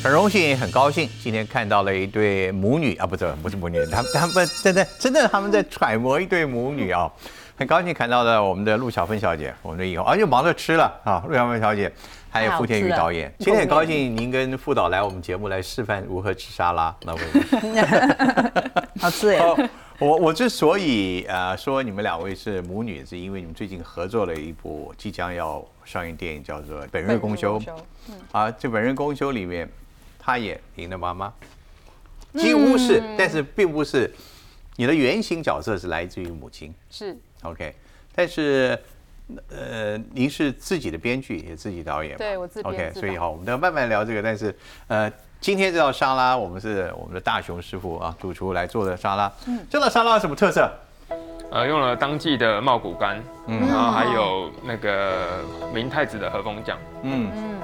很荣幸，也很高兴，今天看到了一对母女啊，不是不是母女，他们他们真的真的他们在揣摩一对母女啊，很高兴看到了我们的陆小芬小姐，我们的以后啊又忙着吃了啊，陆小芬小姐还有傅天宇导演，今天很高兴您跟副导来我们节目来示范如何吃沙拉，那我 好吃哎。我我之所以呃说你们两位是母女，是因为你们最近合作了一部即将要上映电影，叫做《本日公休》。啊，这《本日公休》里面，她演您的妈妈，几乎是，但是并不是你的原型角色是来自于母亲。是 OK，但是呃，您是自己的编剧也自己导演。对我自编 OK，所以好，我们要慢慢聊这个，但是呃。今天这道沙拉，我们是我们的大熊师傅啊，主厨来做的沙拉。嗯，这道沙拉有什么特色？呃，用了当季的茂谷柑，嗯，然后还有那个明太子的和风酱。嗯嗯。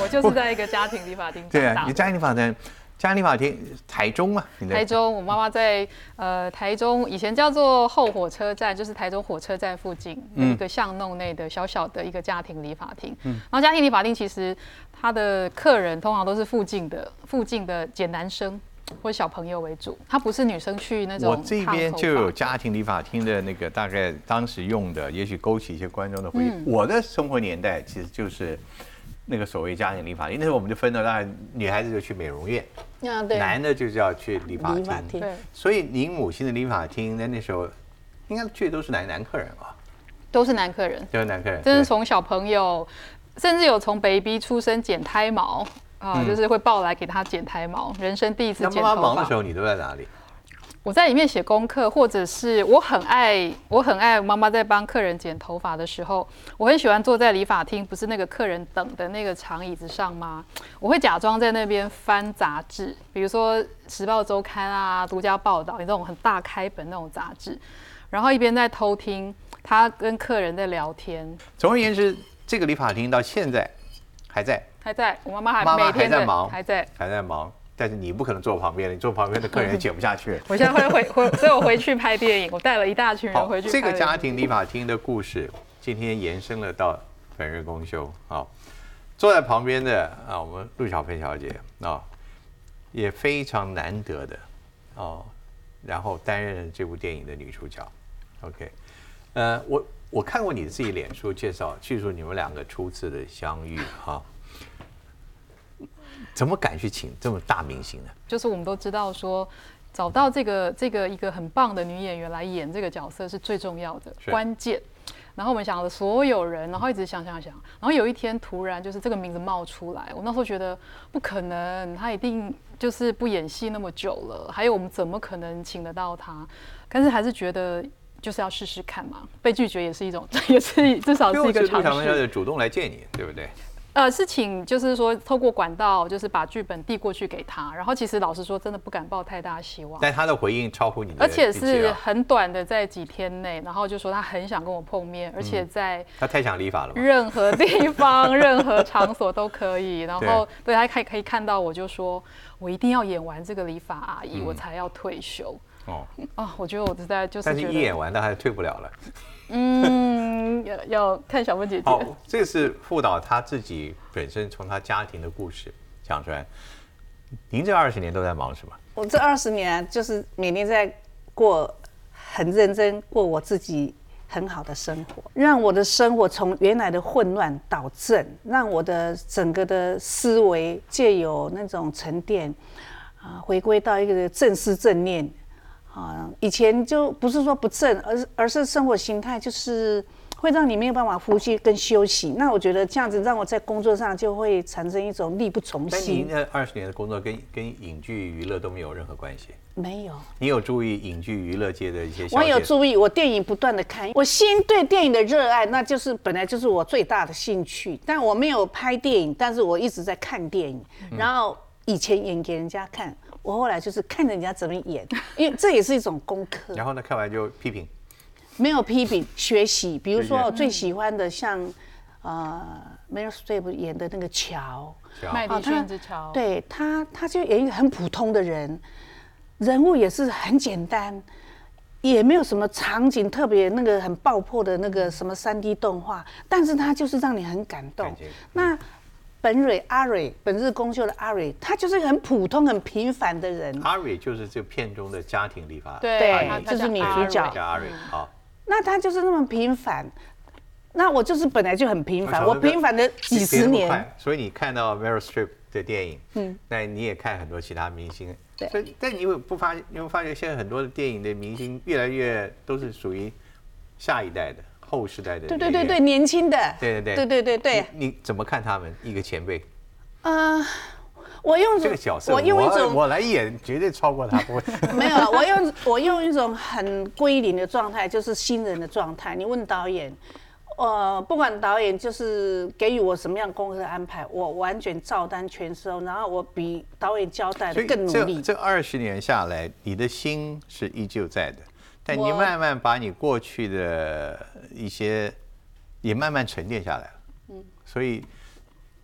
我就是在一个家庭理发厅对啊，你家庭理发厅。嘉理发厅，台中嘛？台中，我妈妈在呃台中，以前叫做后火车站，就是台中火车站附近有一个巷弄内的小小的一个家庭理发厅。嗯，然后家庭理发厅其实他的客人通常都是附近的附近的简男生或小朋友为主，他不是女生去那种。我这边就有家庭理发厅的那个大概当时用的，也许勾起一些观众的回忆。我的生活年代其实就是。那个所谓家庭理发，那时候我们就分了，当然女孩子就去美容院，啊对，男的就是要去理发厅，对。所以您母亲的理发厅在那时候，应该去的都是男男客人吧？都是男客人，都是男客人。真是从小朋友，甚至有从 baby 出生剪胎毛啊，就是会抱来给他剪胎毛，人生第一次剪头发。忙的时候，你都在哪里？我在里面写功课，或者是我很爱我很爱妈妈在帮客人剪头发的时候，我很喜欢坐在理发厅，不是那个客人等的那个长椅子上吗？我会假装在那边翻杂志，比如说《时报周刊》啊、独家报道，那种很大开本那种杂志，然后一边在偷听他跟客人在聊天。总而言之，这个理发厅到现在还在，还在，我妈妈还每天在忙，还在，还在忙。但是你不可能坐旁边你坐旁边的客人也剪不下去。我现在会回 回，所以我回去拍电影，我带了一大群人回去。这个家庭理发厅的故事，今天延伸了到本日公休。好，坐在旁边的啊，我们陆小芬小姐啊，也非常难得的哦，然后担任这部电影的女主角。OK，呃，我我看过你自己脸书介绍，叙述你们两个初次的相遇哈。怎么敢去请这么大明星呢？就是我们都知道说，找到这个这个一个很棒的女演员来演这个角色是最重要的关键。然后我们想了所有人，然后一直想想想，然后有一天突然就是这个名字冒出来，我那时候觉得不可能，他一定就是不演戏那么久了，还有我们怎么可能请得到他？但是还是觉得就是要试试看嘛，被拒绝也是一种，也是至少是一个尝试。主动来见你，对不对？呃，是请，就是说透过管道，就是把剧本递过去给他。然后其实老实说，真的不敢抱太大希望。但他的回应超乎你的，而且是很短的，在几天内，然后就说他很想跟我碰面，而且在他太想理法了，任何地方、任何场所都可以。然后对他可可以看到，我就说我一定要演完这个理发阿姨，我才要退休。哦啊，我觉得我实在就是，但是一演完，他还是退不了了。嗯，要要看小芬姐姐。好，这是副导他自己本身从他家庭的故事讲出来。您这二十年都在忙什么？我这二十年就是每天在过很认真过我自己很好的生活，让我的生活从原来的混乱导正，让我的整个的思维借有那种沉淀啊，回归到一个正思正念。啊，以前就不是说不正，而是而是生活心态就是会让你没有办法呼吸跟休息。那我觉得这样子让我在工作上就会产生一种力不从心。您那二十年的工作跟跟影剧娱乐都没有任何关系？没有。你有注意影剧娱乐界的一些？我有注意，我电影不断的看，我心对电影的热爱，那就是本来就是我最大的兴趣。但我没有拍电影，但是我一直在看电影，然后以前演给人家看。我后来就是看人家怎么演，因为这也是一种功课。然后呢，看完就批评？没有批评，学习。比如说，我最喜欢的像呃，Meryl Streep 演的那个乔，麦迪逊之乔。对他，他就演一个很普通的人，人物也是很简单，也没有什么场景特别那个很爆破的那个什么三 D 动画，但是它就是让你很感动感觉。那本蕊阿蕊，本日公休的阿蕊，他就是很普通、很平凡的人。阿蕊就是这片中的家庭理发，对就是女主角。叫阿蕊，好。那他就是那么平凡，那我就是本来就很平凡，我平凡的几十年。所以你看到 Meryl Streep 的电影，嗯，那你也看很多其他明星，对。所以但你会不发，你会发觉现在很多的电影的明星越来越都是属于下一代的后时代的，对对对对，年轻的，对对对对对对对，你你怎么看他们一个前辈呃，我用这个角色？我用一种我来演，绝对超过他，不会。没有，我用我用一种很归零的状态，就是新人的状态。你问导演，呃，不管导演就是给予我什么样功课安排，我完全照单全收，然后我比导演交代的更努力。这二十年下来，你的心是依旧在的，但你慢慢把你过去的一些也慢慢沉淀下来了。嗯，所以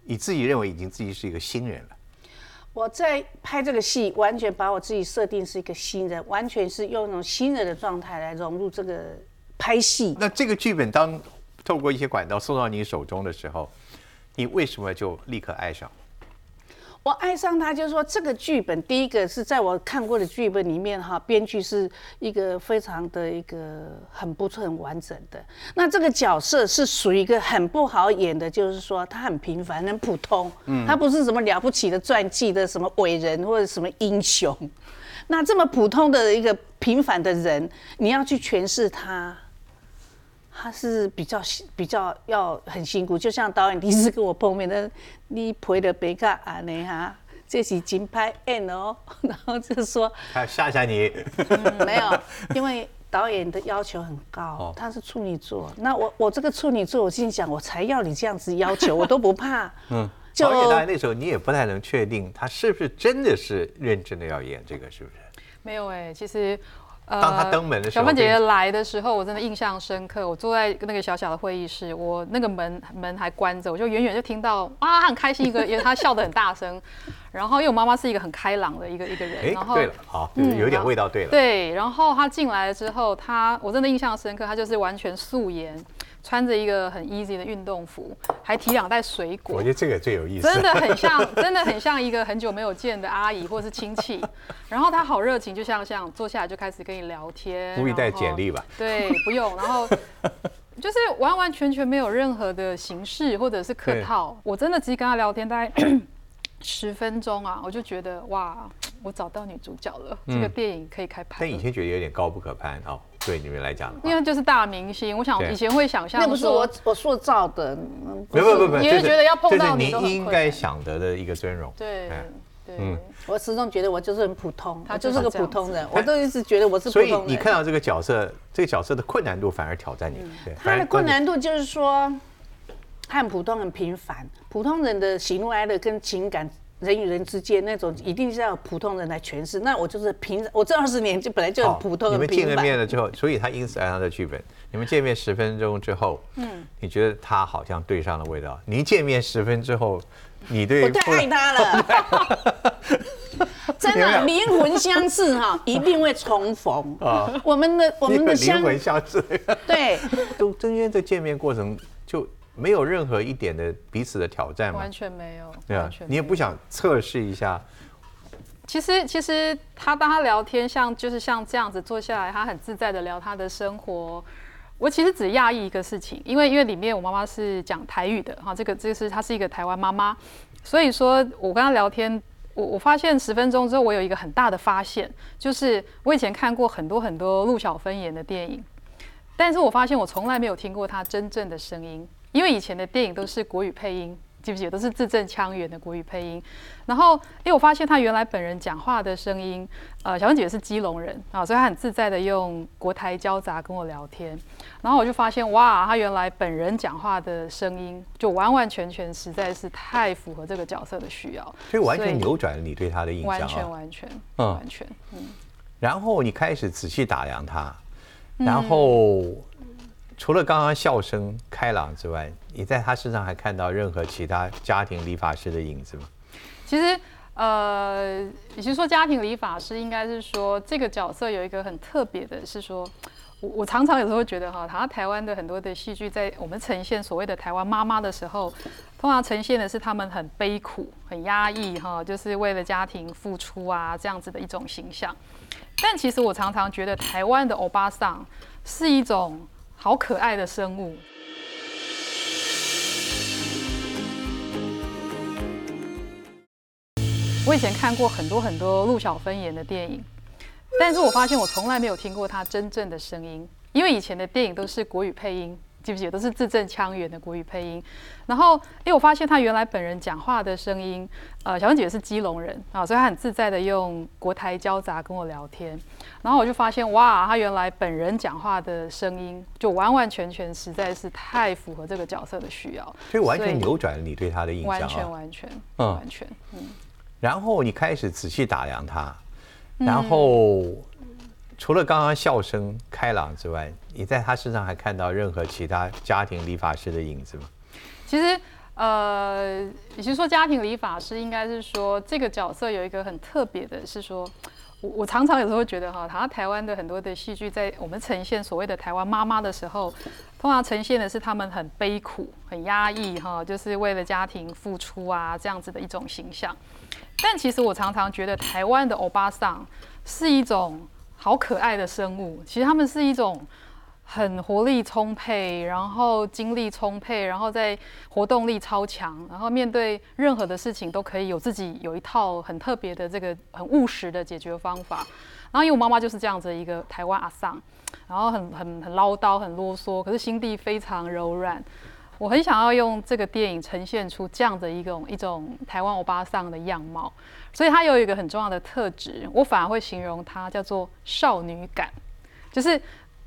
你自己认为已经自己是一个新人了。我在拍这个戏，完全把我自己设定是一个新人，完全是用一种新人的状态来融入这个拍戏。那这个剧本当透过一些管道送到你手中的时候，你为什么就立刻爱上？我爱上他，就是说这个剧本，第一个是在我看过的剧本里面哈，编剧是一个非常的一个很不错、很完整的。那这个角色是属于一个很不好演的，就是说他很平凡、很普通，他不是什么了不起的传记的什么伟人或者什么英雄。那这么普通的一个平凡的人，你要去诠释他。他是比较比较要很辛苦，就像导演第一次跟我碰面的，你陪的别个安尼哈，这是金牌 N 哦，然后就说他吓吓你，嗯没有，因为导演的要求很高哦，他是处女座，那我我这个处女座，我心想我才要你这样子要求，我都不怕，嗯，就而且当然那时候你也不太能确定他是不是真的是认真的要演这个，是不是？没有哎、其实。呃当他登门的时候小芬姐姐来的时候，我真的印象深刻。我坐在那个小小的会议室，我那个门门还关着，我就远远就听到啊，他很开心一个，因为他笑得很大声。然后因为我妈妈是一个很开朗的一个一个人，哎然，后对了，好，就是有点味道，对了。对，然后他进来了之后，他我真的印象深刻，他就是完全素颜，穿着一个很 easy 的运动服，还提两袋水果我觉，得这个最有意思。真的很像，真的很像一个很久没有见的阿姨或是亲戚。然后他好热情，就像像坐下来就开始跟你聊天，故意带简历吧？对，不用，然后。就是完完全全没有任何的形式或者是客套，我真的只是跟他聊天大概十分钟啊，我就觉得哇，我找到女主角了，这个电影可以开拍。但以前觉得有点高不可攀哦，对你们来讲因为就是大明星，我想以前会想象那不是我我塑造的，嗯不不不不，你是觉得要碰到你应该想得的一个尊荣。对嗯我始终觉得我就是很普通，他就是个普通人，我都一直觉得我是普所以通。你看到这个角色，这个角色的困难度反而挑战你。对，他的困难度就是说，他很普通、很平凡。普通人的喜怒哀乐跟情感，人与人之间那种，一定是要普通人来诠释。那我就是平，我这二十年就本来就很普通、你们见了。面了之后，所以他因此爱上这剧本。你们见面十分钟之后，嗯，你觉得他好像对上了味道。你一见面十分之后，你对我太爱他了，真的灵魂相似哈，一定会重逢。啊我们的我们们的相灵魂相似。对，都中间的见面过程就没有任何一点的彼此的挑战吗完？全没有，对啊，你也不想测试一下，其实其实他当他聊天，像就是像这样子坐下来，他很自在的聊他的生活。我其实只讶异一个事情，因为因为里面我妈妈是讲台语的哈，这个这是她是一个台湾妈妈，所以说我跟她聊天，我我发现十分钟之后，我有一个很大的发现，就是我以前看过很多很多陆小芬演的电影，但是我发现我从来没有听过她真正的声音，因为以前的电影都是国语配音，记不记得都是字正腔圆的国语配音。然后，因为我发现他原来本人讲话的声音，呃，小芬姐是基隆人啊，所以她很自在的用国台交杂跟我聊天。然后我就发现，哇，他原来本人讲话的声音就完完全全实在是太符合这个角色的需要，所以完全扭转了你对他的印象啊。全完全嗯完全，嗯。然后你开始仔细打量他，嗯然后除了刚刚笑声开朗之外，你在他身上还看到任何其他家庭理发师的影子吗？其实，呃，与其说家庭理发师，应该是说这个角色有一个很特别的，是说，我我常常有时候觉得哈，好像台湾的很多的戏剧，在我们呈现所谓的台湾妈妈的时候，通常呈现的是他们很悲苦、很压抑哈，就是为了家庭付出啊这样子的一种形象。但其实我常常觉得台湾的欧巴桑是一种好可爱的生物。我以前看过很多很多陆小芬演的电影，但是我发现我从来没有听过她真正的声音，因为以前的电影都是国语配音，记不记得都是字正腔圆的国语配音。然后，因为我发现他原来本人讲话的声音，呃，小芬姐是基隆人啊，所以她很自在的用国台交杂跟我聊天。然后我就发现，哇，他原来本人讲话的声音就完完全全实在是太符合这个角色的需要，所以完全扭转了你对他的印象，完全完全，嗯，完全，嗯。然后你开始仔细打量他，然后除了刚刚笑声开朗之外，你在他身上还看到任何其他家庭理发师的影子吗？其实，呃，与其说家庭理发师，应该是说这个角色有一个很特别的，是说，我我常常有时候觉得哈，好像台湾的很多的戏剧，在我们呈现所谓的台湾妈妈的时候，通常呈现的是他们很悲苦、很压抑哈，就是为了家庭付出啊这样子的一种形象。但其实我常常觉得台湾的欧巴桑是一种好可爱的生物。其实他们是一种很活力充沛，然后精力充沛，然后在活动力超强，然后面对任何的事情都可以有自己有一套很特别的这个很务实的解决方法。然后因为我妈妈就是这样子一个台湾阿桑，然后很很很唠叨，很啰嗦，可是心地非常柔软。我很想要用这个电影呈现出这样的一种一种台湾欧巴桑的样貌，所以它有一个很重要的特质，我反而会形容它叫做少女感。就是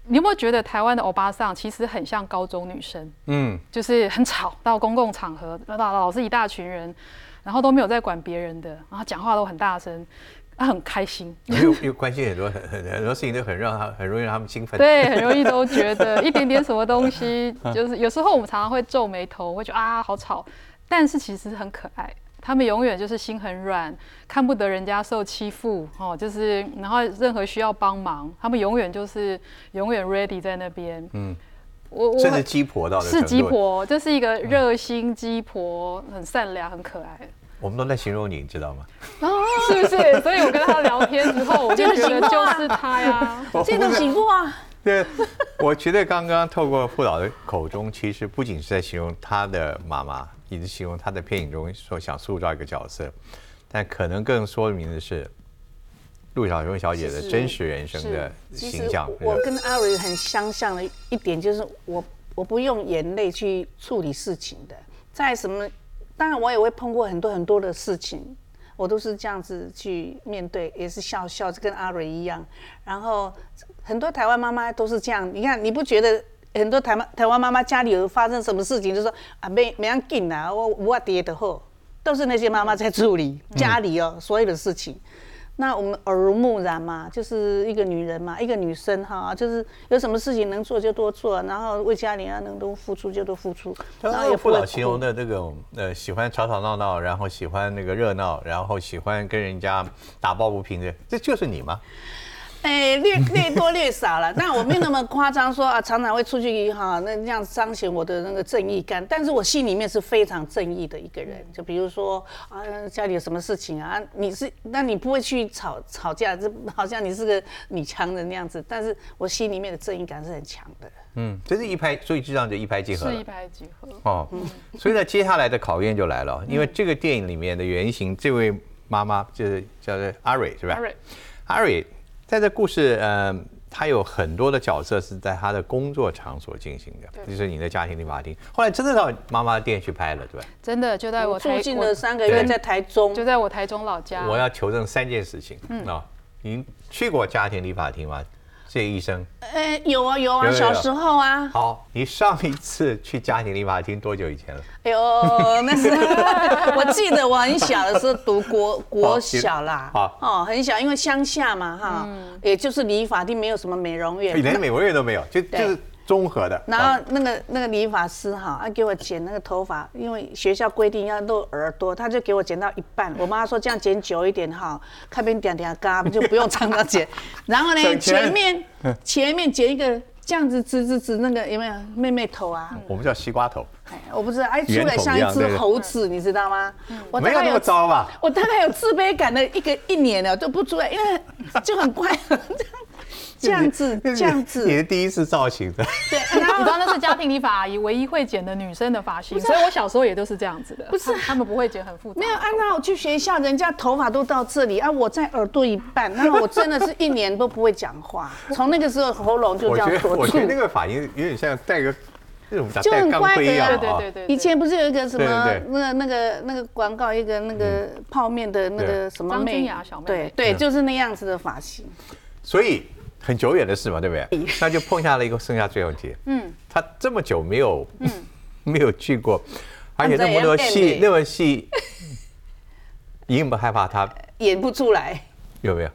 你有没有觉得台湾的欧巴桑其实很像高中女生？嗯，就是很吵，到公共场合，老老是一大群人，然后都没有在管别人的，然后讲话都很大声。他很开心，又又关心很多很很很多事情都很让他很容易让他们兴奋，对，很容易都觉得一点点什么东西，就是有时候我们常常会皱眉头，会觉得啊好吵，但是其实很可爱。他们永远就是心很软，看不得人家受欺负哦，就是然后任何需要帮忙，他们永远就是永远 ready 在那边。嗯，我我是鸡婆到是鸡婆，就是一个热心鸡婆，很善良，很可爱。我们都在形容你，你知道吗？是不是？所以我跟他聊天之后，我就觉得就是他呀，这种情况。对，我觉得刚刚透过傅老的口中，其实不仅是在形容他的妈妈，也是形容他在片影中所想塑造一个角色，但可能更说明的是陆小凤小姐的真实人生的形象。我跟阿瑞很相像的一点就是，我我不用眼泪去处理事情的，在什么。当然，我也会碰过很多很多的事情，我都是这样子去面对，也是笑笑，跟阿蕊一样。然后很多台湾妈妈都是这样，你看，你不觉得很多台湾台湾妈妈家里有发生什么事情，就说啊，没没人紧啊，我我爹的后，都是那些妈妈在处理家里哦所有的事情。那我们耳濡目染嘛，就是一个女人嘛，一个女生哈，就是有什么事情能做就多做，然后为家里啊能多付出就多付出。然后不老形容的这种呃，喜欢吵吵闹闹，然后喜欢那个热闹，然后喜欢跟人家打抱不平的，这就是你吗？哎，略略 多略少了，但我没有那么夸张，说啊，常常会出去哈，那这样彰显我的那个正义感。但是我心里面是非常正义的一个人。就比如说啊，家里有什么事情啊，你是，那你不会去吵吵架，这好像你是个女强人那样子。但是我心里面的正义感是很强的。嗯，这是一拍，所以这样就一拍即合。是一拍即合。哦，所以呢，接下来的考验就来了，因为这个电影里面的原型，这位妈妈就是叫做阿蕊，是吧？阿蕊，阿瑞。在这故事，呃，他有很多的角色是在他的工作场所进行的，就是你的家庭理发厅。后来真的到妈妈店去拍了，对吧？真的就在我住进了三个月，在台中，就在我台中老家。我要求证三件事情，嗯哦，您去过家庭理发厅吗？谢医生，哎，有啊有啊，小时候啊。好，你上一次去家庭理发厅多久以前了？哎呦，那是 我记得我很小的时候读国国小啦。好，哦，很小，因为乡下嘛，哈，也就是理发厅没有什么美容院，连美容院都没有，就就是。综合的。然后那个那个理发师哈，他给我剪那个头发，因为学校规定要露耳朵，他就给我剪到一半。我妈说这样剪久一点哈，看边点点嘎就不用常常剪。然后呢，前面 前面剪一个这样子直直直那个有没有妹妹头啊？我们叫西瓜头，哎我不知道，哎，出来像一只猴子，你知道吗？没有那么糟吧？我大概有自卑感的一个一年了都不出来，因为就很怪，这 样子这样你子，的第一次造型的，对，然 后你知道那是家庭理发阿姨唯一会剪的女生的发型，所以我小时候也都是这样子的。不是，他们不会剪很复杂。没有按照我去学校，人家头发都到这里啊，我在耳朵一半，那我真的是一年都不会讲话，从那个时候喉咙就我这样我觉。得那个发型有点像戴个那种就很戴钢乖的呀盔一样啊。对对对对，以前不是有一个什么那个那个那个广告，一个那个泡面的那个什么妹张君雅小妹妹。对对，就是那样子的发型。所以很久远的事嘛，对不对？那就碰下了一个剩下最后一题。嗯，他这么久没有，嗯 没有去过，而且那么多戏，那么戏，你有没有害怕他演不出来，有没有？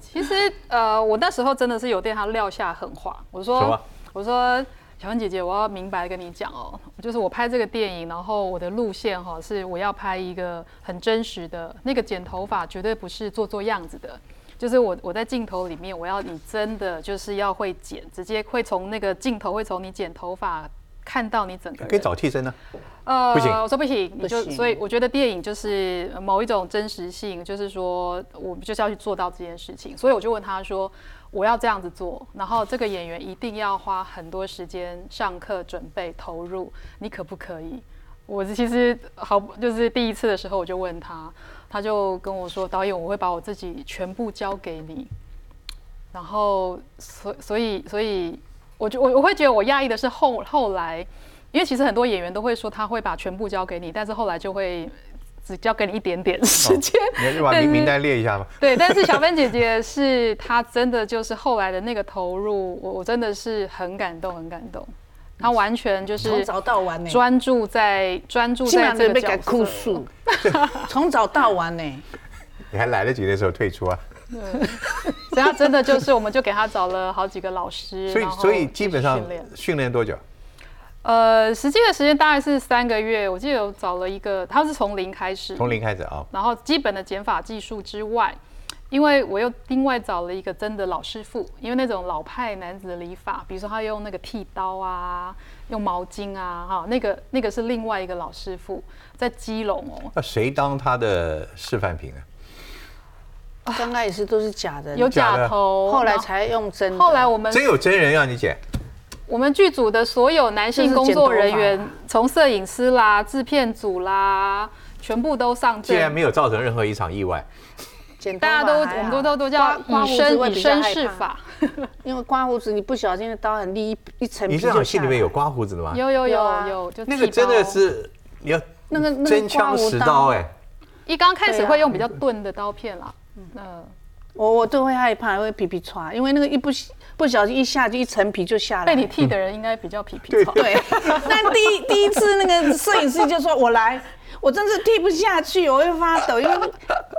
其实呃，我那时候真的是有对他撂下狠话，我什么说我说小文姐姐，我要明白地跟你讲哦，就是我拍这个电影，然后我的路线哈是我要拍一个很真实的，那个剪头发绝对不是做做样子的。就是我我在镜头里面，我要你真的就是要会剪，直接会从那个镜头会从你剪头发看到你整个。可以找替身呢？呃，不行我说不行，你就所以我觉得电影就是某一种真实性，就是说我们就是要去做到这件事情，所以我就问他说，我要这样子做，然后这个演员一定要花很多时间上课准备投入，你可不可以？我其实好就是第一次的时候我就问他，他就跟我说，导演我会把我自己全部交给你，然后所所以所以我就我我会觉得我讶异的是后后来。因为其实很多演员都会说他会把全部交给你，但是后来就会只交给你一点点时间。你要把但是名名单列一下吗？对，但是小芬姐姐是她真的就是后来的那个投入，我我真的是很感动，很感动。她完全就是从是早到晚呢，专注在专注在这个角色。从早到晚呢。你还来得及的时候退出啊？所以她真的就是，我们就给他找了好几个老师，所以所以基本上训练训练多久？呃，实际的时间大概是三个月。我记得有找了一个，他是从零开始，从零开始啊？然后基本的减法技术之外，因为我又另外找了一个真的老师傅，因为那种老派男子的理发，比如说他用那个剃刀啊，用毛巾啊，哈，那个那个是另外一个老师傅，在基隆哦，那谁当他的示范品啊？刚开始都是假的，有假头，后来才用真的。后来我们真有真人让你剪？我们剧组的所有男性工作人员，从摄影师啦、制片组啦，全部都上阵。竟然没有造成任何一场意外，剪头大家都我们都都都叫以刮刮胡子会身以身试法，因为刮胡子你不小心的刀很利，一一层皮你这场就下来戏里面有刮胡子的吗？有有有有就那个真的是你要那个那个真枪实刀哎，一刚开始会用比较钝的刀片啦，嗯，我我都会害怕，会皮皮抓，因为那个一不不小心一下就一层皮就下来。被你剃的人应该比较皮皮糙。对，那第一第一次那个摄影师就说我来，我真是剃不下去，我会发抖，因为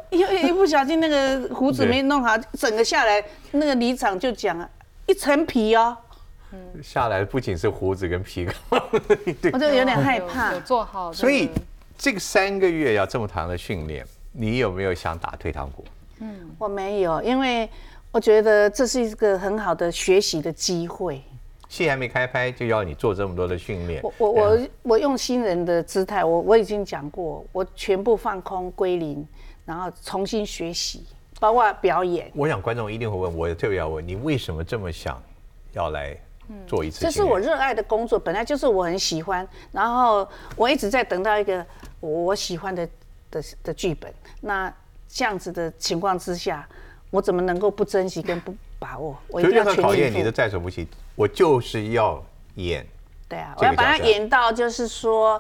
因为一不小心那个胡子没弄好，整个下来，那个离场就讲啊，一层皮哦，下来不仅是胡子跟皮膏，对我，就有点害怕有。做好。所以这个三个月要这么长的训练，你有没有想打退堂鼓？我没有，因为我觉得这是一个很好的学习的机会。戏还没开拍就要你做这么多的训练，我我我我用新人的姿态，我我已经讲过，我全部放空归零，然后重新学习，包括表演。我想观众一定会问，我也特别要问你，为什么这么想要来做一次？这是我热爱的工作，本来就是我很喜欢，然后我一直在等到一个我喜欢的的的剧本。那这样子的情况之下，我怎么能够不珍惜跟不把握？我一所以任何定要全力考验你的。在所不惜。我就是要演，对啊，我要把它演到就是说，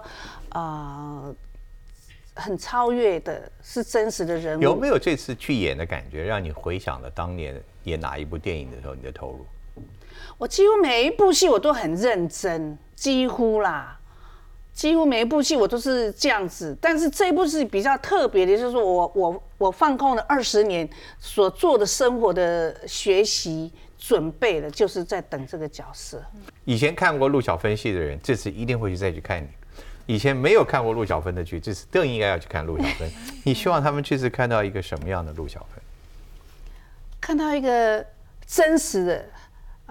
呃，很超越的，是真实的人物。有没有这次去演的感觉，让你回想了当年演哪一部电影的时候你的投入？我几乎每一部戏我都很认真，几乎啦，几乎每一部戏我都是这样子。但是这一部是比较特别的，就是说我我我放空了二十年所做的生活的学习，准备了，就是在等这个角色。以前看过陆小芬戏的人，这次一定会去再去看你。以前没有看过陆小芬的剧，这次更应该要去看陆小芬。你希望他们这次看到一个什么样的陆小芬？看到一个真实的。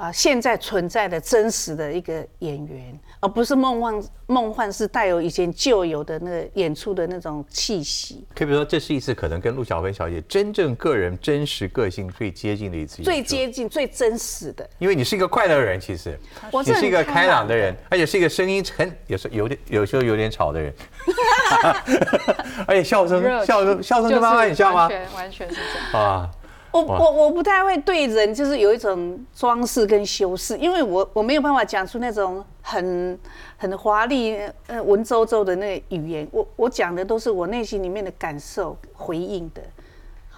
啊，现在存在的真实的一个演员，而不是梦幻梦幻，是带有以前旧有的那个演出的那种气息。可以说，这是一次可能跟陆小芬小姐真正个人真实个性最接近的一次，最接近、最真实的。因为你是一个快乐人，其实你是一个开朗的人，而且是一个声音很有时有点有时候有点吵的人，而且笑声笑声笑声跟妈妈很像吗？完全完全是这样啊。我我我不太会对人，就是有一种装饰跟修饰，因为我我没有办法讲出那种很很华丽、呃文绉绉的那个语言。我我讲的都是我内心里面的感受回应的。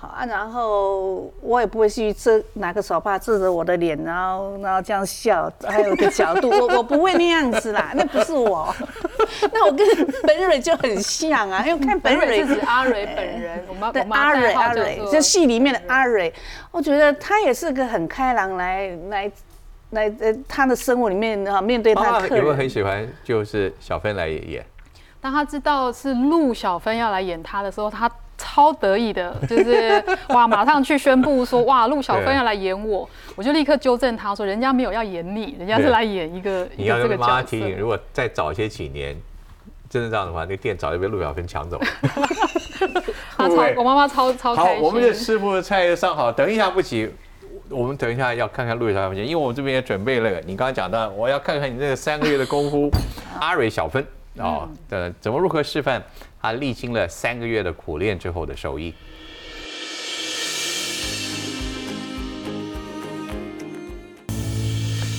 啊，然后我也不会去遮拿个手帕遮着我的脸，然后然后这样笑，还有个角度，我我不会那样子啦，那不是我，那我跟本蕊就很像啊，因为看本蕊是阿蕊本人，我们对阿蕊阿蕊，就戏里面的阿蕊，我觉得他也是个很开朗，来来来呃，他的生活里面啊，面对他有没有很喜欢就是小芬来演？当他知道是陆小芬要来演他的时候，他。超得意的，就是哇，马上去宣布说哇，陆小芬要来演我，我就立刻纠正他说，人家没有要演你，人家是来演一个你要这个妈提醒，如果再早些几年，真的这样的话，那个店早就被陆小芬抢走了。他超，我妈妈超超开心。好，我们的师傅的菜上好，等一下不急，我们等一下要看看陆小芬，因为我们这边也准备了，你刚刚讲到，我要看看你这个三个月的功夫，阿蕊小芬啊的怎么如何示范。他历经了三个月的苦练之后的手艺。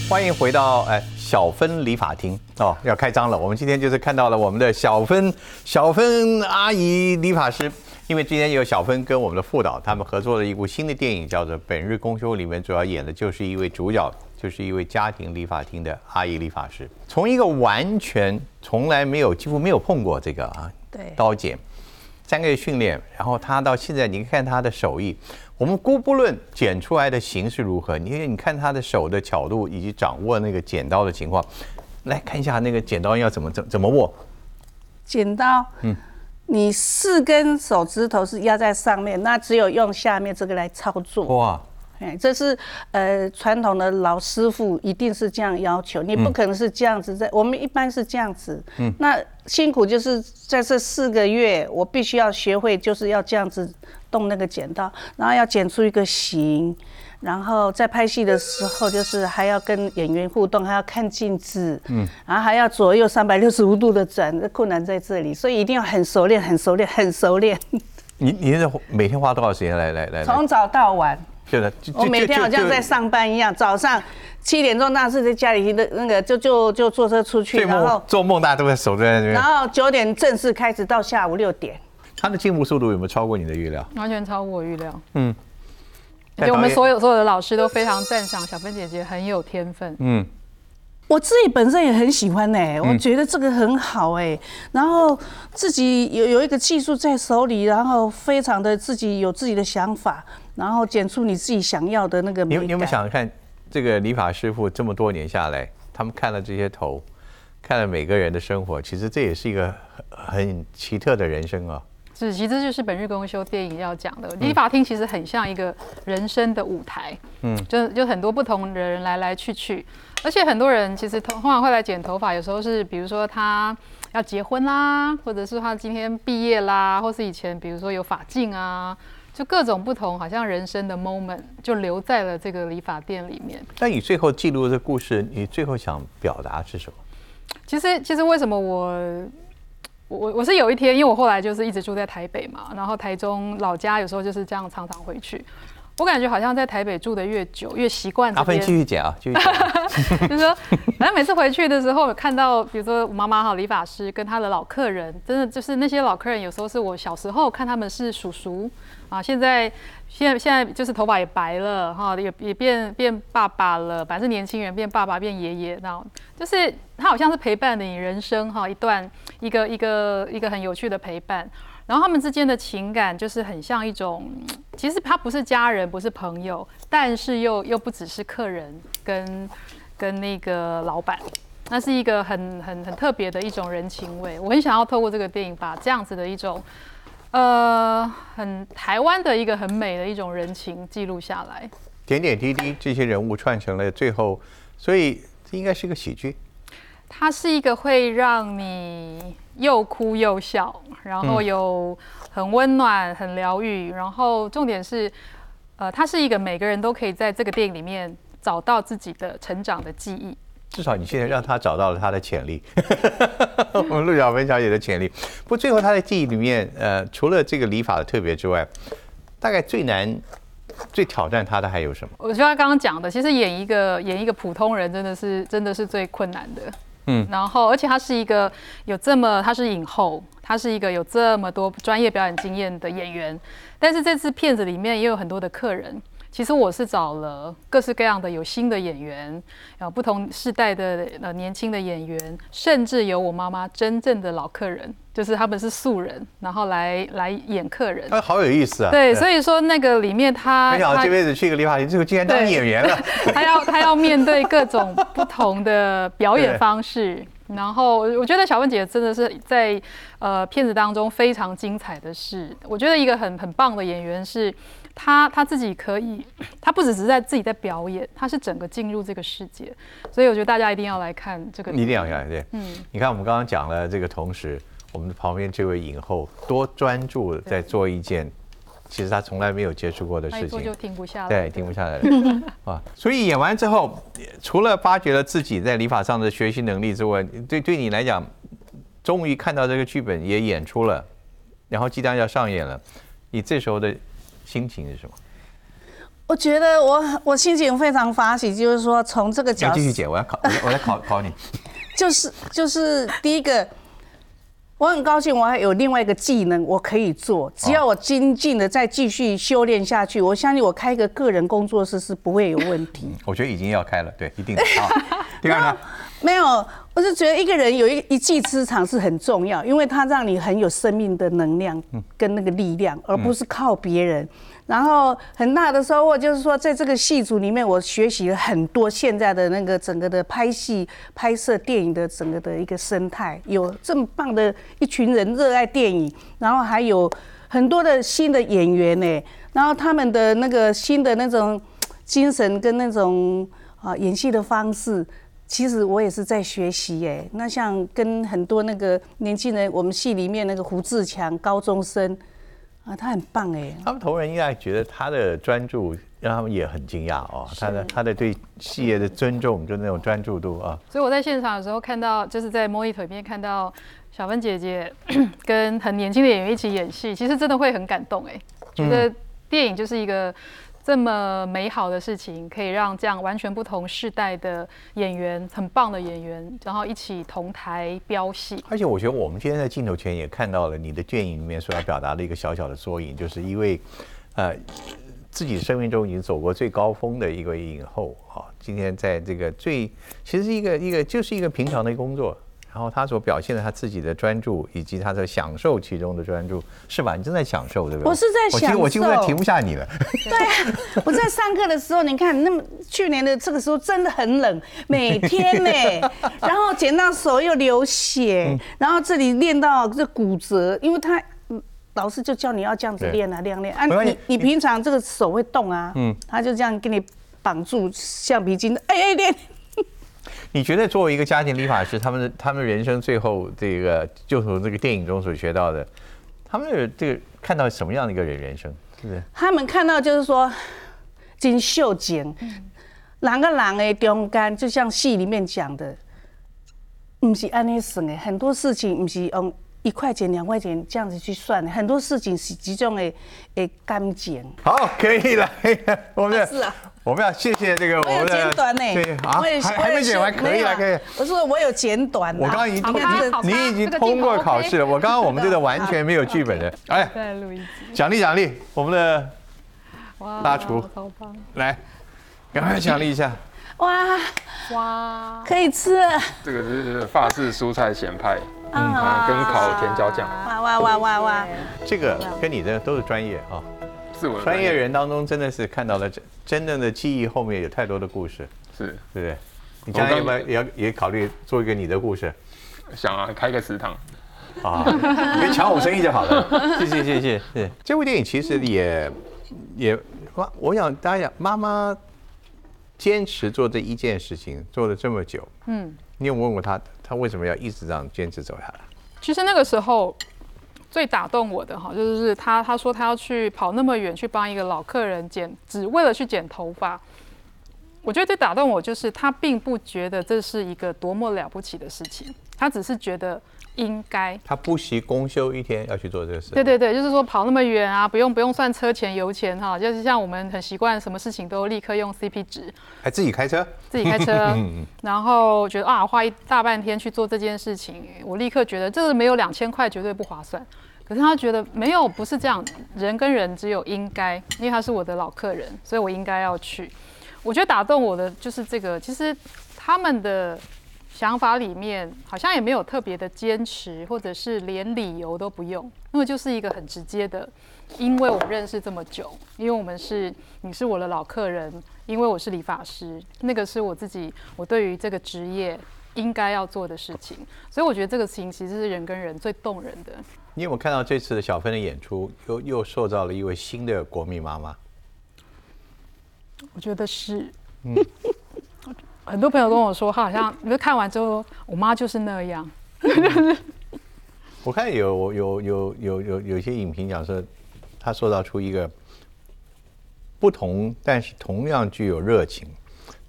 欢迎回到哎小芬理发厅哦，要开张了。我们今天就是看到了我们的小芬小芬阿姨理发师，因为今天有小芬跟我们的副导他们合作了一部新的电影，叫做《本日公休》，里面主要演的就是一位主角。就是一位家庭理发厅的阿姨理发师，从一个完全从来没有几乎没有碰过这个啊，对，刀剪，三个月训练，然后他到现在，你看他的手艺，我们姑不论剪出来的形式如何，你你看他的手的角度以及掌握那个剪刀的情况，来看一下那个剪刀要怎么怎怎么握，剪刀，嗯，你四根手指头是压在上面，那只有用下面这个来操作，哇。哎，这是呃传统的老师傅一定是这样要求，你不可能是这样子在。我们一般是这样子，嗯，那辛苦就是在这四个月，我必须要学会就是要这样子动那个剪刀，然后要剪出一个形，然后在拍戏的时候就是还要跟演员互动，还要看镜子，嗯，然后还要左右三百六十五度的转，困难在这里，所以一定要很熟练，很熟练，很熟练。你你是每天花多少时间来来来？从早到晚。我每天好像在上班一样，早上七点钟那是在家里的那个，就就就坐车出去，然后做梦大家都在守在那边。然后九点正式开始到下午六点。他的进步速度有没有超过你的预料？完全超过我预料。嗯，而且我们所有所有的老师都非常赞赏小芬姐姐很有天分。嗯。我自己本身也很喜欢哎，我觉得这个很好哎，然后自己有有一个技术在手里，然后非常的自己有自己的想法，然后剪出你自己想要的那个美你有没有想看这个理发师傅这么多年下来，他们看了这些头，看了每个人的生活，其实这也是一个很奇特的人生啊。是，其实这就是本日公休电影要讲的。理发厅其实很像一个人生的舞台，嗯，就就很多不同的人来来去去。而且很多人其实通常会来剪头发，有时候是比如说他要结婚啦，或者是他今天毕业啦，或是以前比如说有法镜啊，就各种不同，好像人生的 moment 就留在了这个理发店里面。但你最后记录的故事，你最后想表达是什么？其实，其实为什么我我我是有一天，因为我后来就是一直住在台北嘛，然后台中老家有时候就是这样常常回去。我感觉好像在台北住的越久，越习惯阿芬继续讲啊，继续讲。就是说，反正每次回去的时候，看到比如说我妈妈哈理发师跟他的老客人，真的就是那些老客人，有时候是我小时候看他们是叔叔啊，现在现在现在就是头发也白了哈，也也变变爸爸了，反正年轻人变爸爸变爷爷，那就是他好像是陪伴你人生哈一段一个一个一个很有趣的陪伴。然后他们之间的情感就是很像一种，其实他不是家人，不是朋友，但是又又不只是客人跟跟那个老板，那是一个很很很特别的一种人情味。我很想要透过这个电影把这样子的一种。呃，很台湾的一个很美的一种人情记录下来，点点滴滴这些人物串成了最后，所以这应该是个喜剧。它是一个会让你又哭又笑，然后有很温暖、很疗愈，然后重点是，呃，它是一个每个人都可以在这个电影里面找到自己的成长的记忆。至少你现在让他找到了他的潜力，我们陆小芬小姐的潜力。不过最后他的记忆里面，呃，除了这个礼法的特别之外，大概最难、最挑战他的还有什么？我觉得他刚刚讲的，其实演一个演一个普通人，真的是真的是最困难的。嗯，然后而且他是一个有这么，他是影后，他是一个有这么多专业表演经验的演员，但是这次片子里面也有很多的客人。其实我是找了各式各样的有新的演员，有不同世代的呃年轻的演员，甚至有我妈妈真正的老客人，就是他们是素人，然后来来演客人。哎，好有意思啊！对，所以说那个里面他，没想到这辈子去一个理发店，最后竟然当演员了。他要他要面对各种不同的表演方式，然后我觉得小文姐真的是在呃片子当中非常精彩的是，我觉得一个很很棒的演员是。他他自己可以，他不只是在自己在表演，他是整个进入这个世界，所以我觉得大家一定要来看这个。一定要看，对，嗯，你看我们刚刚讲了这个，同时我们的旁边这位影后多专注在做一件，其实他从来没有接触过的事情，就停不下来，对，停不下来 啊。所以演完之后，除了发掘了自己在理法上的学习能力之外，对对你来讲，终于看到这个剧本也演出了，然后即将要上演了，你这时候的。心情是什么？我觉得我我心情非常发喜，就是说从这个角度继续解，我要考，我来考 考你。就是就是第一个，我很高兴，我还有另外一个技能我可以做，只要我精进的再继续修炼下去，我相信我开一个个人工作室是不会有问题。我觉得已经要开了，对，一定的。第二呢？没有，我是觉得一个人有一一技之长是很重要，因为他让你很有生命的能量跟那个力量，而不是靠别人。然后很大的收获就是说，在这个戏组里面，我学习了很多现在的那个整个的拍戏、拍摄电影的整个的一个生态，有这么棒的一群人热爱电影，然后还有很多的新的演员呢，然后他们的那个新的那种精神跟那种啊演戏的方式。其实我也是在学习哎，那像跟很多那个年轻人，我们系里面那个胡志强高中生啊，他很棒哎。他们同仁应该觉得他的专注让他们也很惊讶哦，他的他的对事业的尊重，就那种专注度啊。所以我在现场的时候看到，就是在摸一腿边看到小芬姐姐 跟很年轻的演员一起演戏，其实真的会很感动哎，觉得电影就是一个。这么美好的事情，可以让这样完全不同世代的演员，很棒的演员，然后一起同台飙戏。而且我觉得我们今天在镜头前也看到了你的电影里面所要表达的一个小小的缩影，就是一位，呃，自己生命中已经走过最高峰的一个影后啊，今天在这个最，其实是一个一个就是一个平常的工作。然后他所表现的他自己的专注，以及他在享受其中的专注，是吧？你正在享受，对不对？我是在享受，我几乎停不下你了。对啊，我在上课的时候，你看，那么去年的这个时候真的很冷，每天呢，然后剪到手又流血，然后这里练到这骨折，因为他老师就叫你要这样子练啊，练练啊。你你平常这个手会动啊，嗯，他就这样给你绑住橡皮筋，哎哎练。你觉得作为一个家庭理发师，他们的他们人生最后这个，就从这个电影中所学到的，他们这个看到什么样的一个人人生，是不是？他们看到就是说，金秀景，两个人的中间，就像戏里面讲的，不是安尼算的，很多事情不是用一块钱、两块钱这样子去算的，很多事情是这种的的感情。好，可以了，我们是啊。我们要谢谢这个我们的剪短呢，对啊，还还没剪完，可以了，可以。我说我有剪短，我刚刚已经你已经通过考试了。我刚刚我们这个完全没有剧本的，哎，奖励奖励，我们的大厨，来，赶快奖励一下。哇哇，可以吃。这个是法式蔬菜咸派，嗯，跟烤甜椒酱。哇，哇哇哇哇！这个跟你的都是专业啊，是我的专业人当中真的是看到了真真正的记忆后面有太多的故事，是对不对？你将来要不要也要也考虑做一个你的故事想啊，开个食堂。啊？你别抢我生意就好了。谢谢谢谢谢。这部电影其实也也妈，我想大家讲妈妈坚持做这一件事情做了这么久，嗯，你有问过她，她为什么要一直这样坚持走下来？其实那个时候最打动我的哈，就是他他说他要去跑那么远去帮一个老客人剪，只为了去剪头发。我觉得最打动我就是他并不觉得这是一个多么了不起的事情，他只是觉得应该。他不惜公休一天要去做这个事。对对对，就是说跑那么远啊，不用不用算车钱油钱哈，就是像我们很习惯什么事情都立刻用 CP 值，还自己开车？自己开车，然后觉得啊花一大半天去做这件事情，我立刻觉得这个没有两千块绝对不划算。可是他觉得没有不是这样，人跟人只有应该，因为他是我的老客人，所以我应该要去。我觉得打动我的就是这个，其实他们的想法里面好像也没有特别的坚持，或者是连理由都不用，因为就是一个很直接的，因为我认识这么久，因为我们是你是我的老客人，因为我是理发师，那个是我自己我对于这个职业应该要做的事情，所以我觉得这个事情其实是人跟人最动人的。你有没有看到这次的小芬的演出，又又塑造了一位新的国民妈妈？我觉得是，嗯，很多朋友跟我说，他好像你看完之后，我妈就是那样。我看有有有有有有些影评讲说，他塑造出一个不同，但是同样具有热情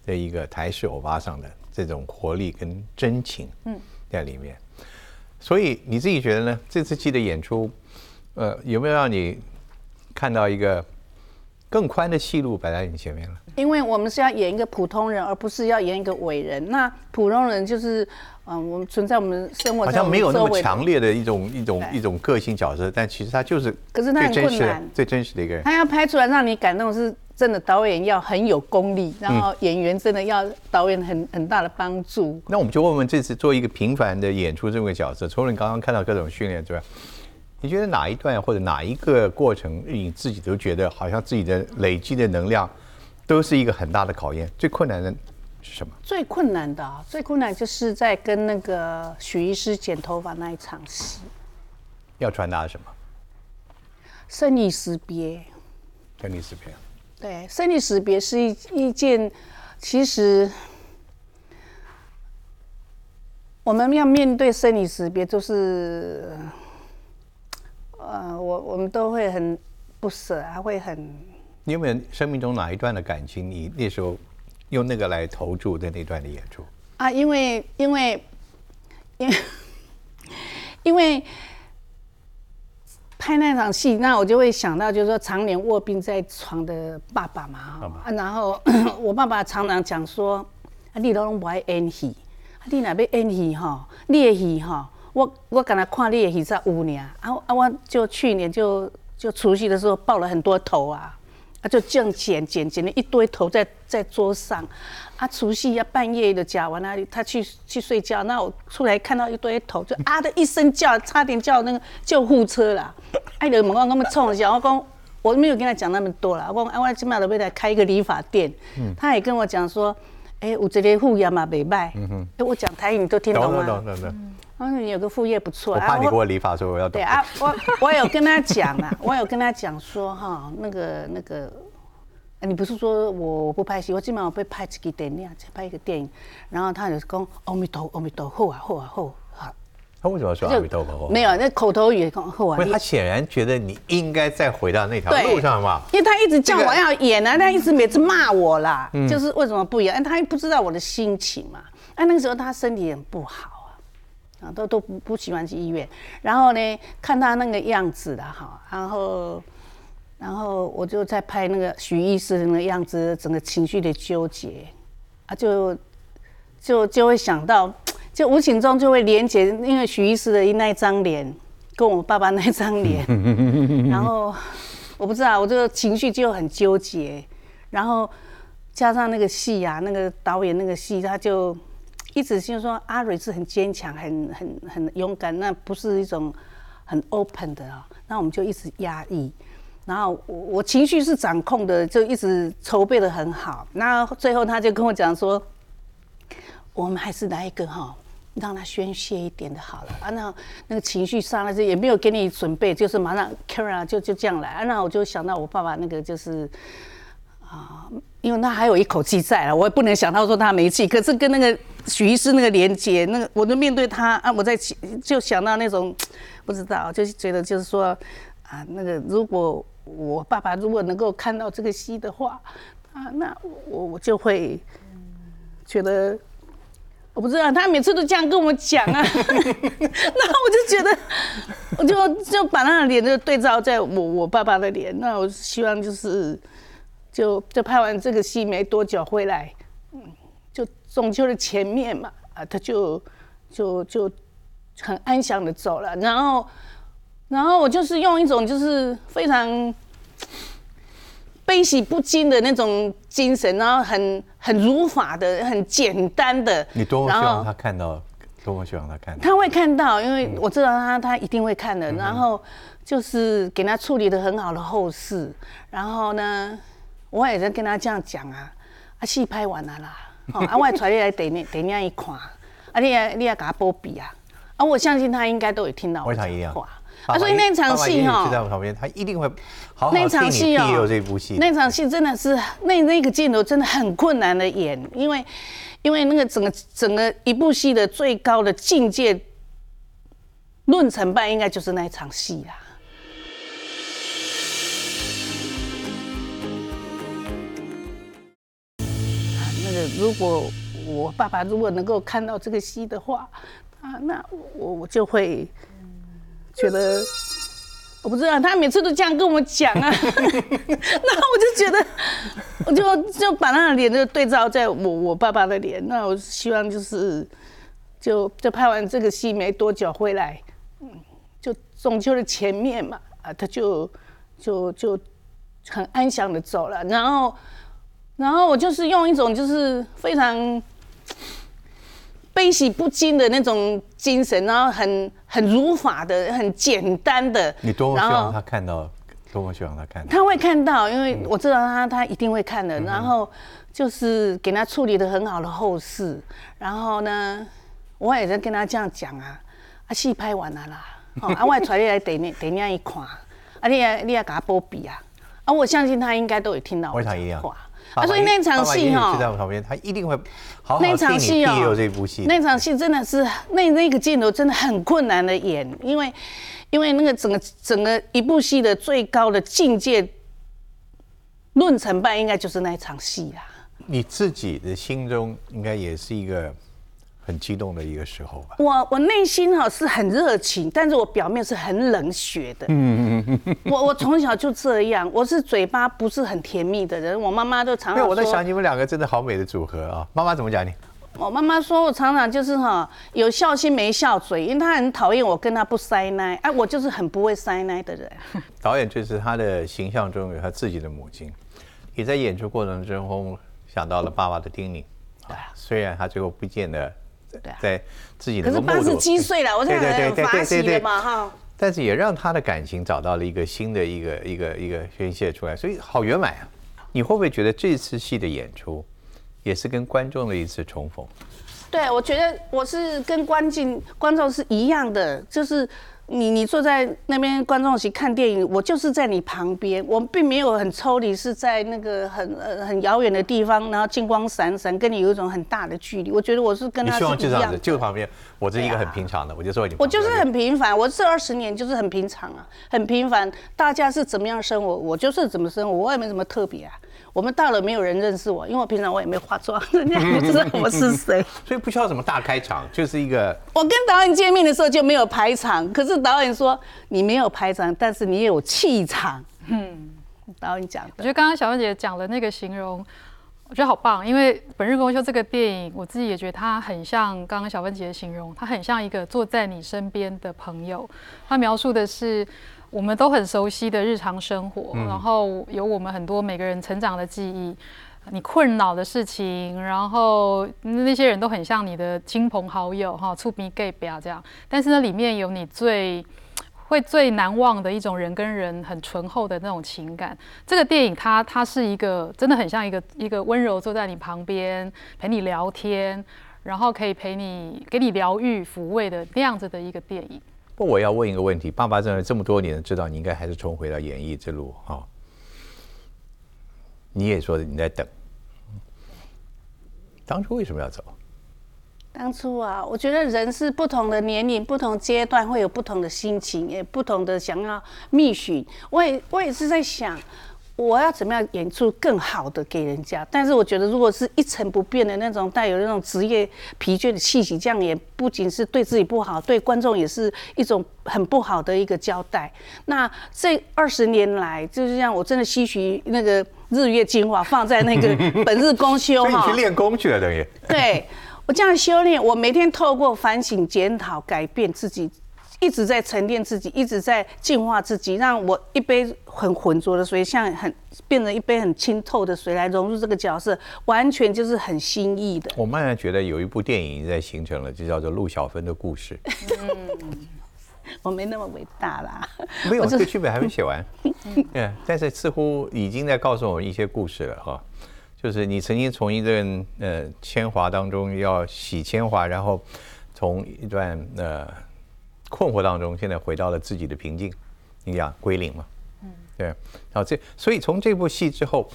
的一个台式欧巴桑的这种活力跟真情，嗯，在里面。所以你自己觉得呢？这次戏的演出，呃，有没有让你看到一个更宽的戏路摆在你前面了？因为我们是要演一个普通人，而不是要演一个伟人。那普通人就是，嗯，我们存在我们生活好像没有那么强烈的一种一种一种个性角色，但其实他就是可是他很困难最真实的一个人。他要拍出来让你感动，是真的导演要很有功力，然嗯后演员真的要导演很很大的帮助。那我们就问问这次做一个平凡的演出这么个角色，除了你刚刚看到各种训练之外，你觉得哪一段或者哪一个过程，你自己都觉得好像自己的累积的能量都是一个很大的考验？最困难的是什么？最困难的、啊，最困难就是在跟那个许医师剪头发那一场戏，要传达什么？生离死别。跟你视频。对，生离死别是一一件，其实我们要面对生离死别，就是，呃，我我们都会很不舍，还会很你有没有生命中哪一段的感情，你那时候用那个来投注的那段的演出？啊，因为因为因为因为拍那场戏，那我就会想到，就是说常年卧病在床的爸爸嘛，哈啊，然后 我爸爸常常讲说，啊，你都拢不爱演戏，啊，你若要演戏哈，你的戏吼，我我刚才看你的戏才有呢，啊啊，我就去年就就除夕的时候爆了很多头啊。啊，就这样剪剪剪了一堆头在在桌上，啊，除夕啊半夜的讲完了，他去去睡觉，那我出来看到一堆头，就啊的一声叫，差点叫那个救护车啦。哎，就问我我们冲一下，我讲我没有跟他讲那么多啦，我讲啊，我今麦就要来开一个理发店。他也跟我讲说，哎、有这个副业嘛，袂歹。哎，我讲台语你都听懂吗？懂懂懂懂。他说你有个副业不错。我怕啊你给我理发，所以我要懂对。啊，我我有跟他讲啊，我有跟他讲说哈，那个那个，啊你不是说我不拍戏，我今晚我被拍几个电影，拍一个电影，然后他就讲阿弥陀阿弥陀好啊好啊好啊，他为什么要说阿弥陀佛？没有那口头语讲好啊他显然觉得你应该再回到那条路上嘛。因为他一直叫我要演啊，他一直每次骂我啦，嗯就是为什么不演？他又不知道我的心情嘛。哎，那个时候他身体很不好啊，啊，都都不不喜欢去医院。然后呢，看他那个样子的，哈，然后然后我就在拍那个许医师的那个样子，整个情绪的纠结啊，就就就会想到，就无形中就会连接，因为许医师的那一张脸跟我爸爸那张脸，然后我不知道，我这个情绪就很纠结，然后加上那个戏啊，那个导演那个戏，他就一直就说阿蕊是很坚强、很很很勇敢，那不是一种很 open 的啊，那我们就一直压抑，然后我我情绪是掌控的，就一直筹备的很好。那最后他就跟我讲说，我们还是来一个哈，让他宣泄一点的好了啊。那那个情绪上来就也没有给你准备，就是马上 Kara 就就这样来啊。那我就想到我爸爸那个就是啊，因为他还有一口气在了，我也不能想到说他没气，可是跟那个许医师那个连接，那个我就面对他啊，我在就想到那种不知道，就是觉得就是说啊，那个如果我爸爸如果能够看到这个戏的话啊，那我我就会觉得。我不知道，他每次都这样跟我讲啊，那我就觉得，我就就把他的脸就对照在我我爸爸的脸，那我希望就是，就就拍完这个戏没多久回来，嗯，就中秋的前面嘛，啊，他就就就很安详的走了，然后然后我就是用一种就是非常。悲喜不惊的那种精神，然后很很如法的、很简单的。你多么希望他看到，多么希望他看到。他会看到，因为我知道他，他一定会看的。然后就是给他处理的很好的后事。然后呢，我也在跟他这样讲啊，啊，戏拍完了啦，啊，我传你来等你等你一看，啊，你也你也给他波比啊，啊，我相信他应该都有听到我讲话。啊，所以那场戏哈，就在我旁边，他一定会好好那场戏哦，这部戏，那场戏真的是那那个镜头真的很困难的演，因为因为那个整个整个一部戏的最高的境界论成败，应该就是那一场戏啦。那个如果我爸爸如果能够看到这个戏的话，啊，那我我就会。觉得我不知道，他每次都这样跟我讲啊，那我就觉得，我就就把他的脸就对照在我我爸爸的脸，那我希望就是就就拍完这个戏没多久回来，嗯，就中秋的前面嘛，啊，他就就就很安详的走了，然后然后我就是用一种就是非常。悲喜不惊的那种精神，然后很很儒法的、很简单的。你多么希望他看到，多么希望他看到。他会看到，因为我知道他，他一定会看的。然后就是给他处理的很好的后事。然后呢，我也在跟他这样讲啊，啊，戏拍完了啦，哦啊，我传你来等你等你一看，啊，你也你也给他波比啊，啊，我相信他应该都有听到我讲话。啊，所以那场戏哈，就在我旁边，他一定会好好那场戏哦，这部戏，那场戏真的是那那个镜头真的很困难的演，因为因为那个整个整个一部戏的最高的境界论成败，应该就是那一场戏啦。你自己的心中应该也是一个。很激动的一个时候吧。我我内心哈是很热情，但是我表面是很冷血的。嗯嗯嗯我我从小就这样，我是嘴巴不是很甜蜜的人。我妈妈都常常说。我在想你们两个真的好美的组合啊！妈妈怎么讲你？我妈妈说我常常就是哈有孝心没孝嘴，因为她很讨厌我跟她不塞奶。哎，我就是很不会塞奶的人。导演就是他的形象中有他自己的母亲，也在演出过程中想到了爸爸的叮咛。对，虽然他最后不见得。在自己的可是八十七岁了，我才很发喜的嘛哈。但是也让他的感情找到了一个新的一个一个一个宣泄出来，所以好圆满啊！你会不会觉得这次戏的演出也是跟观众的一次重逢？对，我觉得我是跟观众观众是一样的，就是。你你坐在那边观众席看电影，我就是在你旁边，我并没有很抽离，是在那个很呃很遥远的地方，然后金光闪闪，跟你有一种很大的距离。我觉得我是跟他是一样的，就旁边，我是一个很平常的，我就坐你。我就是很平凡，我这二十年就是很平常啊，很平凡。大家是怎么样生活，我就是怎么生活，我也没什么特别啊。我们到了，没有人认识我，因为我平常我也没化妆，人家不知道我是谁，所以不需要什么大开场，就是一个。我跟导演见面的时候就没有排场，可是导演说你没有排场，但是你有气场。嗯，导演讲的。我觉得刚刚小芬姐讲的那个形容，我觉得好棒，因为《本日公休》这个电影，我自己也觉得它很像刚刚小芬姐的形容，它很像一个坐在你身边的朋友，它描述的是。我们都很熟悉的日常生活，然后有我们很多每个人成长的记忆，你困扰的事情，然后那些人都很像你的亲朋好友哈，触鼻 gay 不要这样。但是呢，里面有你最会最难忘的一种人跟人很醇厚的那种情感。这个电影它它是一个真的很像一个一个温柔坐在你旁边陪你聊天，然后可以陪你给你疗愈抚慰的那样子的一个电影。不，我要问一个问题：爸爸真的这么多年，知道你应该还是重回到演艺之路哈。你也说你在等，当初为什么要走？当初啊，我觉得人是不同的年龄、不同阶段会有不同的心情，也不同的想要觅寻。我也我也是在想，我要怎么样演出更好的给人家。但是我觉得，如果是一成不变的那种，带有那种职业疲倦的气息，这样也不仅是对自己不好，对观众也是一种很不好的一个交代。那这二十年来，就是像我真的吸取那个日月精华，放在那个 本日公休哈，你去练功去了，等于对。我这样修炼，我每天透过反省、检讨、改变自己，一直在沉淀自己，一直在净化自己，让我一杯很浑浊的水，像很变成一杯很清透的水来融入这个角色，完全就是很新意的。我慢慢觉得有一部电影在形成了，就叫做陆小芬的故事。嗯，我没那么伟大啦，没有，这个剧本还没写完。嗯，但是似乎已经在告诉我们一些故事了，哈。就是你曾经从一段呃铅华当中要洗铅华，然后从一段呃困惑当中，现在回到了自己的平静，你讲归零嘛？嗯，对。好，这所以从这部戏之后，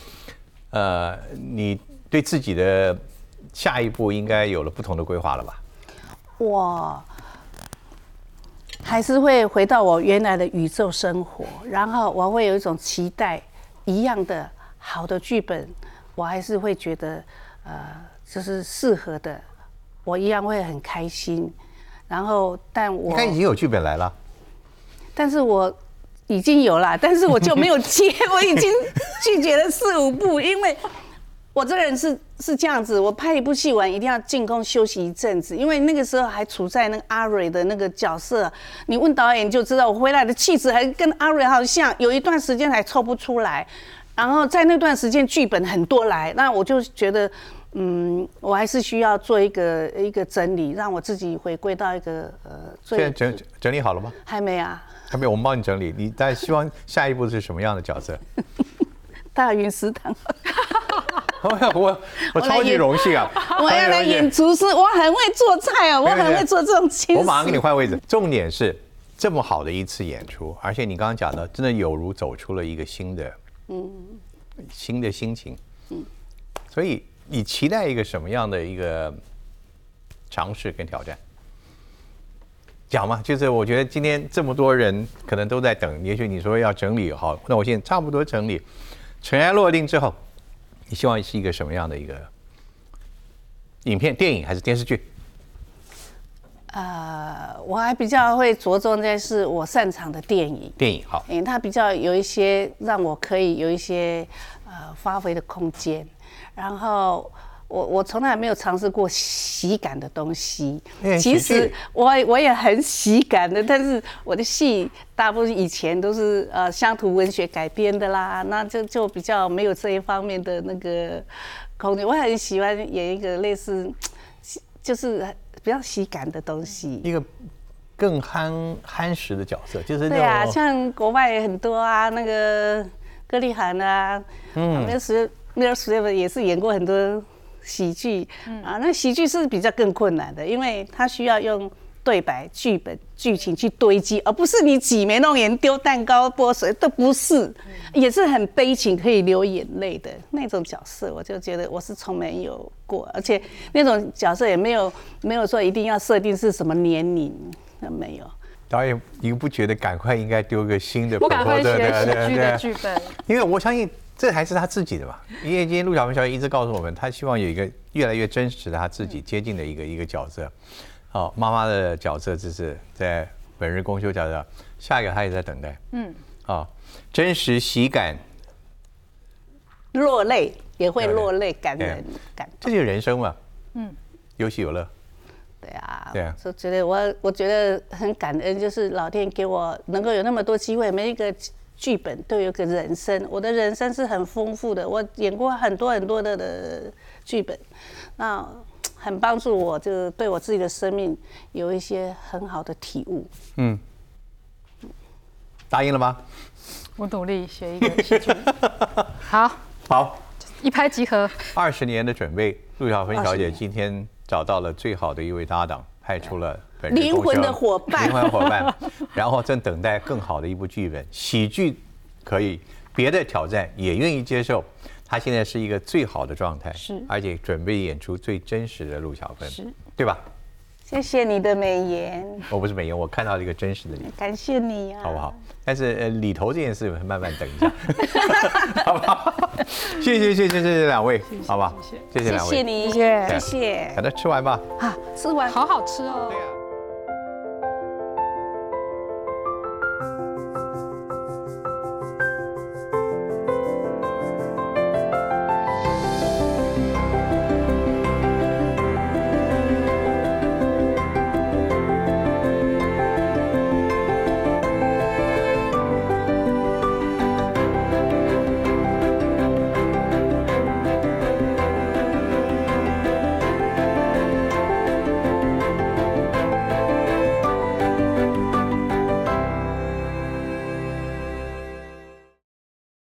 呃，你对自己的下一步应该有了不同的规划了吧？我还是会回到我原来的宇宙生活，然后我会有一种期待，一样的好的剧本。我还是会觉得，呃，就是适合的，我一样会很开心。然后，但我应该已经有剧本来了，但是我已经有了，但是我就没有接，我已经拒绝了四五部，因为我这个人是是这样子，我拍一部戏完一定要进宫休息一阵子，因为那个时候还处在那个阿蕊的那个角色，你问导演就知道，我回来的气质还跟阿蕊好像，有一段时间还抽不出来。然后在那段时间剧本很多来，那我就觉得，嗯，我还是需要做一个一个整理，让我自己回归到一个呃。现在整整理好了吗？还没啊。还没有，我们帮你整理。你在希望下一步是什么样的角色？大云食堂。我我我超级荣幸啊！我要来演厨师，我很会做菜啊，我很会做这种轻我马上给你换位置。重点是这么好的一次演出，而且你刚刚讲的，真的有如走出了一个新的。嗯，新的心情，嗯，所以你期待一个什么样的一个尝试跟挑战？讲嘛，就是我觉得今天这么多人可能都在等，也许你说要整理好，那我现在差不多整理，尘埃落定之后，你希望是一个什么样的一个影片、电影还是电视剧？呃，我还比较会着重在是我擅长的电影。电影好，因为它比较有一些让我可以有一些呃发挥的空间。然后我我从来没有尝试过喜感的东西。其实我我也很喜感的，但是我的戏大部分以前都是呃乡土文学改编的啦，那就就比较没有这一方面的那个空间。我很喜欢演一个类似，就是。比较喜感的东西，一个更憨憨实的角色，就是对啊，像国外很多啊，那个歌丽涵啊，嗯，那时那时也是演过很多喜剧，啊，那喜剧是比较更困难的，因为它需要用。对白、剧本、剧情去堆积，而不是你挤眉弄眼、丢蛋糕、泼水，都不是，也是很悲情，可以流眼泪的那种角色。我就觉得我是从没有过，而且那种角色也没有没有说一定要设定是什么年龄，那没有。导演，你不觉得赶快应该丢个新的？不赶快写喜剧的剧本，因为我相信这还是他自己的吧。因为今天陆小芬小姐一直告诉我们，他希望有一个越来越真实的他自己接近的一个一个角色。好，妈妈的角色就是在本日公休角色，下一个她也在等待。嗯，好，真实喜感，落泪也会落泪，感人感。这就是人生嘛。嗯，有喜有乐。对啊。对啊。所以觉得我我觉得很感恩，就是老天给我能够有那么多机会，每一个剧本都有个人生。我的人生是很丰富的，我演过很多很多的的剧本，那。很帮助我，就对我自己的生命有一些很好的体悟。嗯，答应了吗？我努力学一个戏剧。好，好，一拍即合。二十年的准备，陆小芬小姐今天找到了最好的一位搭档，派出了灵魂的伙伴灵魂伙伴，然后正等待更好的一部剧本，喜剧可以，别的挑战也愿意接受。他现在是一个最好的状态，是而且准备演出最真实的陆小芬，是对吧？谢谢你的美颜，我不是美颜，我看到了一个真实的你。感谢你啊，好不好？但是呃，里头这件事慢慢等一下，好不好？谢谢谢谢谢谢两位，好吧？谢谢谢谢两位，谢谢你，谢谢谢谢赶快吃完吧。啊，吃完好好吃哦。对呀。